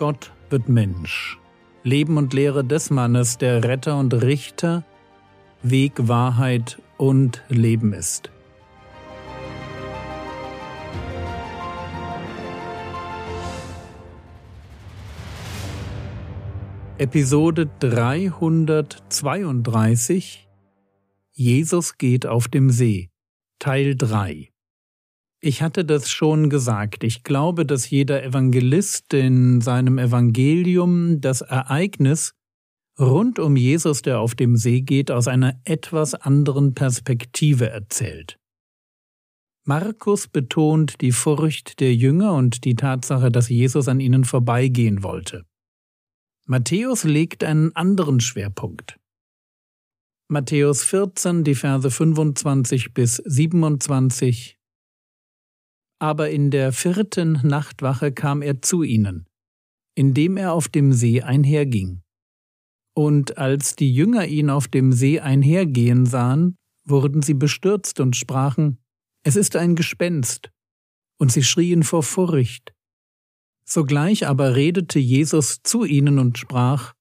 Gott wird Mensch. Leben und Lehre des Mannes, der Retter und Richter, Weg, Wahrheit und Leben ist. Episode 332 Jesus geht auf dem See Teil 3 Ich hatte das schon gesagt, ich glaube, dass jeder Evangelist in seinem Evangelium das Ereignis rund um Jesus, der auf dem See geht, aus einer etwas anderen Perspektive erzählt. Markus betont die Furcht der Jünger und die Tatsache, dass Jesus an ihnen vorbeigehen wollte. Matthäus legt einen anderen Schwerpunkt. Matthäus 14, die Verse 25 bis 27. Aber in der vierten Nachtwache kam er zu ihnen, indem er auf dem See einherging. Und als die Jünger ihn auf dem See einhergehen sahen, wurden sie bestürzt und sprachen, Es ist ein Gespenst, und sie schrien vor Furcht. Sogleich aber redete Jesus zu ihnen und sprach,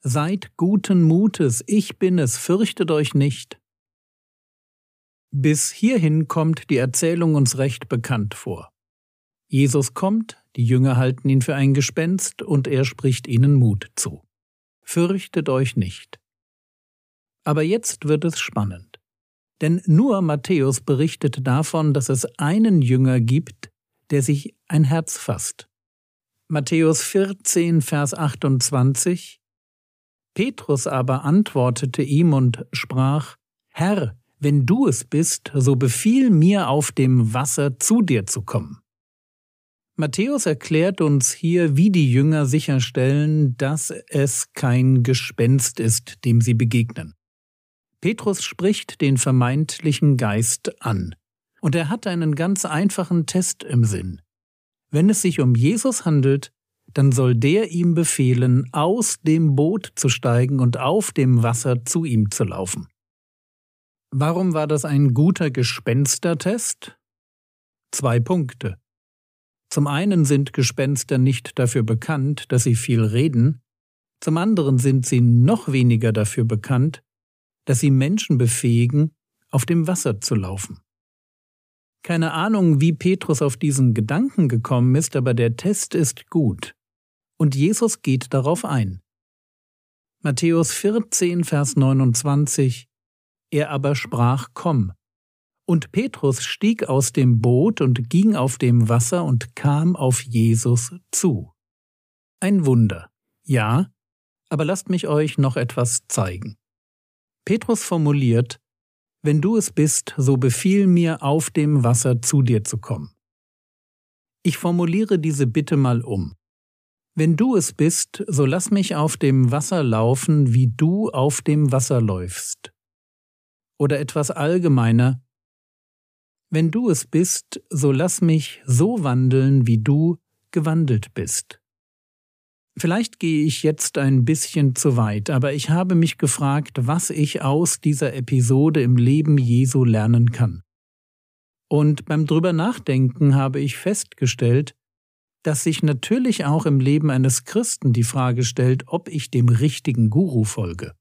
Seid guten Mutes, ich bin es, fürchtet euch nicht. Bis hierhin kommt die Erzählung uns recht bekannt vor. Jesus kommt, die Jünger halten ihn für ein Gespenst und er spricht ihnen Mut zu. Fürchtet euch nicht. Aber jetzt wird es spannend. Denn nur Matthäus berichtet davon, dass es einen Jünger gibt, der sich ein Herz fasst. Matthäus 14, Vers 28 Petrus aber antwortete ihm und sprach, Herr, wenn du es bist, so befiehl mir auf dem Wasser zu dir zu kommen. Matthäus erklärt uns hier, wie die Jünger sicherstellen, dass es kein Gespenst ist, dem sie begegnen. Petrus spricht den vermeintlichen Geist an, und er hat einen ganz einfachen Test im Sinn. Wenn es sich um Jesus handelt, dann soll der ihm befehlen, aus dem Boot zu steigen und auf dem Wasser zu ihm zu laufen. Warum war das ein guter Gespenstertest? Zwei Punkte. Zum einen sind Gespenster nicht dafür bekannt, dass sie viel reden, zum anderen sind sie noch weniger dafür bekannt, dass sie Menschen befähigen, auf dem Wasser zu laufen. Keine Ahnung, wie Petrus auf diesen Gedanken gekommen ist, aber der Test ist gut. Und Jesus geht darauf ein. Matthäus 14, Vers 29 Er aber sprach, Komm. Und Petrus stieg aus dem Boot und ging auf dem Wasser und kam auf Jesus zu. Ein Wunder, ja, aber lasst mich euch noch etwas zeigen. Petrus formuliert, wenn du es bist, so befiehl mir, auf dem Wasser zu dir zu kommen. Ich formuliere diese Bitte mal um. Wenn du es bist, so lass mich auf dem Wasser laufen, wie du auf dem Wasser läufst. Oder etwas allgemeiner, wenn du es bist, so lass mich so wandeln, wie du gewandelt bist. Vielleicht gehe ich jetzt ein bisschen zu weit, aber ich habe mich gefragt, was ich aus dieser Episode im Leben Jesu lernen kann. Und beim drüber nachdenken habe ich festgestellt, dass sich natürlich auch im Leben eines Christen die Frage stellt, ob ich dem richtigen Guru folge.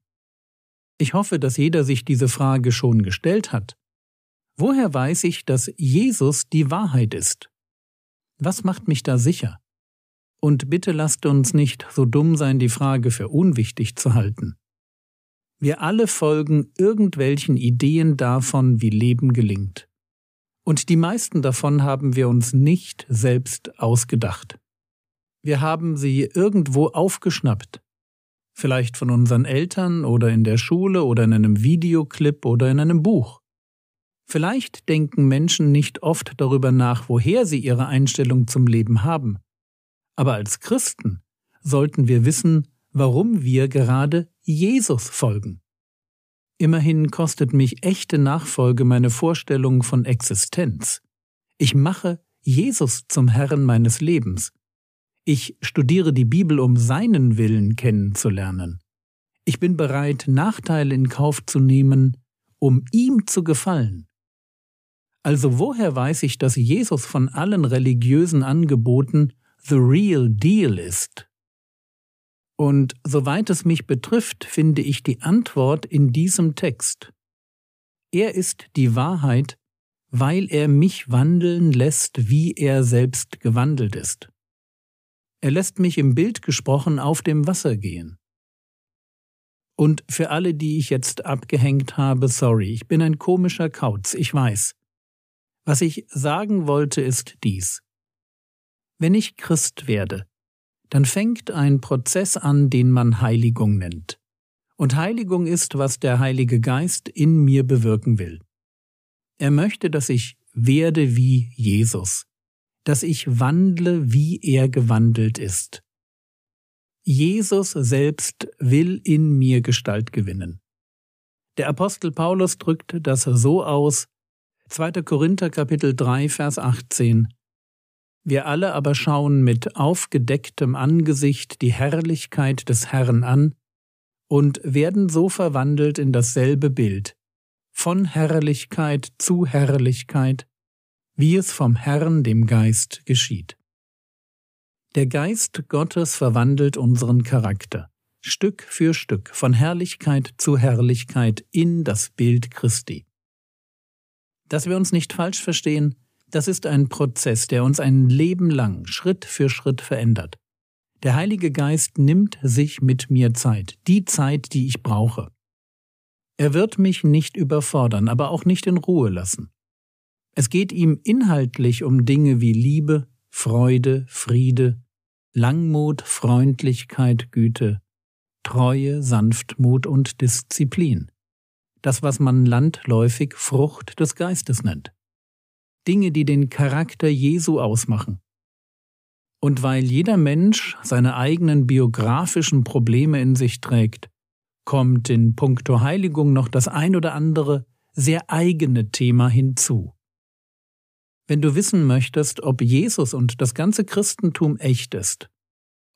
Ich hoffe, dass jeder sich diese Frage schon gestellt hat. Woher weiß ich, dass Jesus die Wahrheit ist? Was macht mich da sicher? Und bitte lasst uns nicht so dumm sein, die Frage für unwichtig zu halten. Wir alle folgen irgendwelchen Ideen davon, wie Leben gelingt. Und die meisten davon haben wir uns nicht selbst ausgedacht. Wir haben sie irgendwo aufgeschnappt. Vielleicht von unseren Eltern oder in der Schule oder in einem Videoclip oder in einem Buch. Vielleicht denken Menschen nicht oft darüber nach, woher sie ihre Einstellung zum Leben haben. Aber als Christen sollten wir wissen, warum wir gerade Jesus folgen. Immerhin kostet mich echte Nachfolge meine Vorstellung von Existenz. Ich mache Jesus zum Herrn meines Lebens. Ich studiere die Bibel, um seinen Willen kennenzulernen. Ich bin bereit, Nachteile in Kauf zu nehmen, um ihm zu gefallen. Also woher weiß ich, dass Jesus von allen religiösen Angeboten the real deal ist. Und soweit es mich betrifft, finde ich die Antwort in diesem Text. Er ist die Wahrheit, weil er mich wandeln lässt, wie er selbst gewandelt ist. Er lässt mich im Bild gesprochen auf dem Wasser gehen. Und für alle, die ich jetzt abgehängt habe, sorry, ich bin ein komischer Kauz, ich weiß. Was ich sagen wollte, ist dies. Wenn ich Christ werde, dann fängt ein Prozess an, den man Heiligung nennt. Und Heiligung ist, was der Heilige Geist in mir bewirken will. Er möchte, dass ich werde wie Jesus, dass ich wandle, wie er gewandelt ist. Jesus selbst will in mir Gestalt gewinnen. Der Apostel Paulus drückt das so aus, 2. Korinther Kapitel 3, Vers 18. Wir alle aber schauen mit aufgedecktem Angesicht die Herrlichkeit des Herrn an und werden so verwandelt in dasselbe Bild, von Herrlichkeit zu Herrlichkeit, wie es vom Herrn dem Geist geschieht. Der Geist Gottes verwandelt unseren Charakter, Stück für Stück, von Herrlichkeit zu Herrlichkeit in das Bild Christi. Dass wir uns nicht falsch verstehen, das ist ein Prozess, der uns ein Leben lang Schritt für Schritt verändert. Der Heilige Geist nimmt sich mit mir Zeit, die Zeit, die ich brauche. Er wird mich nicht überfordern, aber auch nicht in Ruhe lassen. Es geht ihm inhaltlich um Dinge wie Liebe, Freude, Friede, Langmut, Freundlichkeit, Güte, Treue, Sanftmut und Disziplin. Das, was man landläufig Frucht des Geistes nennt. Dinge, die den Charakter Jesu ausmachen. Und weil jeder Mensch seine eigenen biografischen Probleme in sich trägt, kommt in puncto Heiligung noch das ein oder andere sehr eigene Thema hinzu. Wenn du wissen möchtest, ob Jesus und das ganze Christentum echt ist,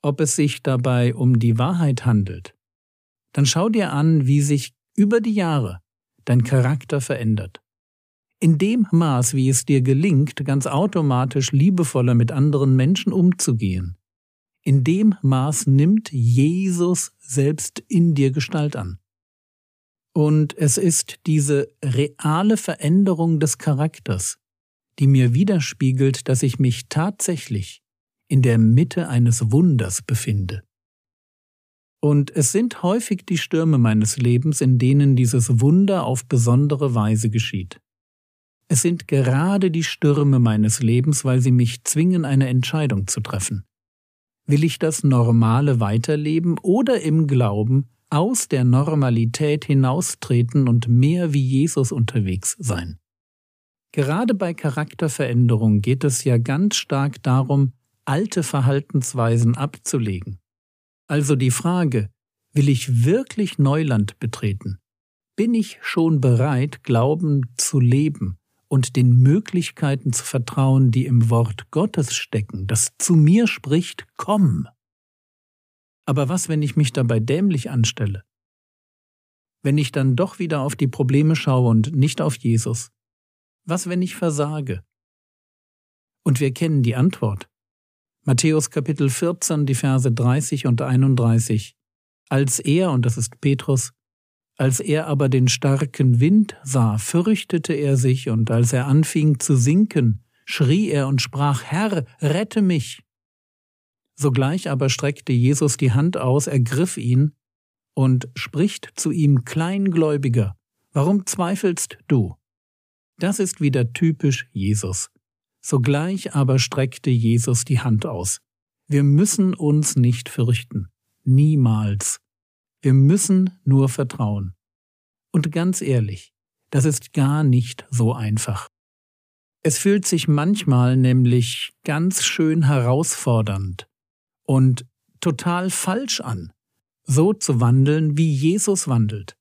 ob es sich dabei um die Wahrheit handelt, dann schau dir an, wie sich über die Jahre dein Charakter verändert. In dem Maß, wie es dir gelingt, ganz automatisch liebevoller mit anderen Menschen umzugehen, in dem Maß nimmt Jesus selbst in dir Gestalt an. Und es ist diese reale Veränderung des Charakters, die mir widerspiegelt, dass ich mich tatsächlich in der Mitte eines Wunders befinde. Und es sind häufig die Stürme meines Lebens, in denen dieses Wunder auf besondere Weise geschieht. Es sind gerade die Stürme meines Lebens, weil sie mich zwingen, eine Entscheidung zu treffen. Will ich das Normale weiterleben oder im Glauben aus der Normalität hinaustreten und mehr wie Jesus unterwegs sein? Gerade bei Charakterveränderung geht es ja ganz stark darum, alte Verhaltensweisen abzulegen. Also die Frage, will ich wirklich Neuland betreten? Bin ich schon bereit, Glauben zu leben und den Möglichkeiten zu vertrauen, die im Wort Gottes stecken, das zu mir spricht, komm. Aber was, wenn ich mich dabei dämlich anstelle? Wenn ich dann doch wieder auf die Probleme schaue und nicht auf Jesus? Was, wenn ich versage? Und wir kennen die Antwort. Matthäus Kapitel 14, die Verse 30 und 31. Als er, und das ist Petrus, als er aber den starken Wind sah, fürchtete er sich, und als er anfing zu sinken, schrie er und sprach, Herr, rette mich. Sogleich aber streckte Jesus die Hand aus, ergriff ihn und spricht zu ihm, Kleingläubiger, warum zweifelst du? Das ist wieder typisch Jesus. Sogleich aber streckte Jesus die Hand aus. Wir müssen uns nicht fürchten. Niemals. Wir müssen nur vertrauen. Und ganz ehrlich, das ist gar nicht so einfach. Es fühlt sich manchmal nämlich ganz schön herausfordernd und total falsch an, so zu wandeln, wie Jesus wandelt.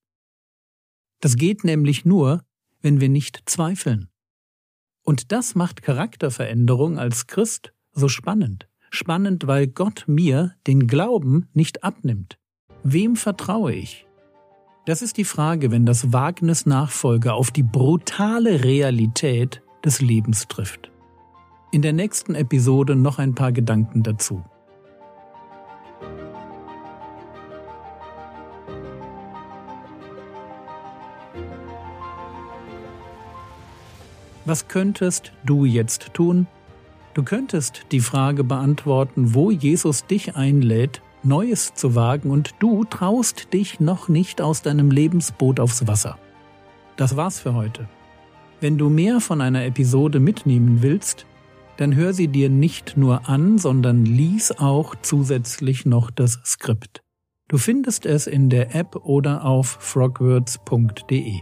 Das geht nämlich nur, wenn wir nicht zweifeln. Und das macht Charakterveränderung als Christ so spannend. Spannend, weil Gott mir den Glauben nicht abnimmt. Wem vertraue ich? Das ist die Frage, wenn das Wagnis Nachfolge auf die brutale Realität des Lebens trifft. In der nächsten Episode noch ein paar Gedanken dazu. Was könntest du jetzt tun? Du könntest die Frage beantworten, wo Jesus dich einlädt, Neues zu wagen und du traust dich noch nicht aus deinem Lebensboot aufs Wasser. Das war's für heute. Wenn du mehr von einer Episode mitnehmen willst, dann hör sie dir nicht nur an, sondern lies auch zusätzlich noch das Skript. Du findest es in der App oder auf frogwords.de.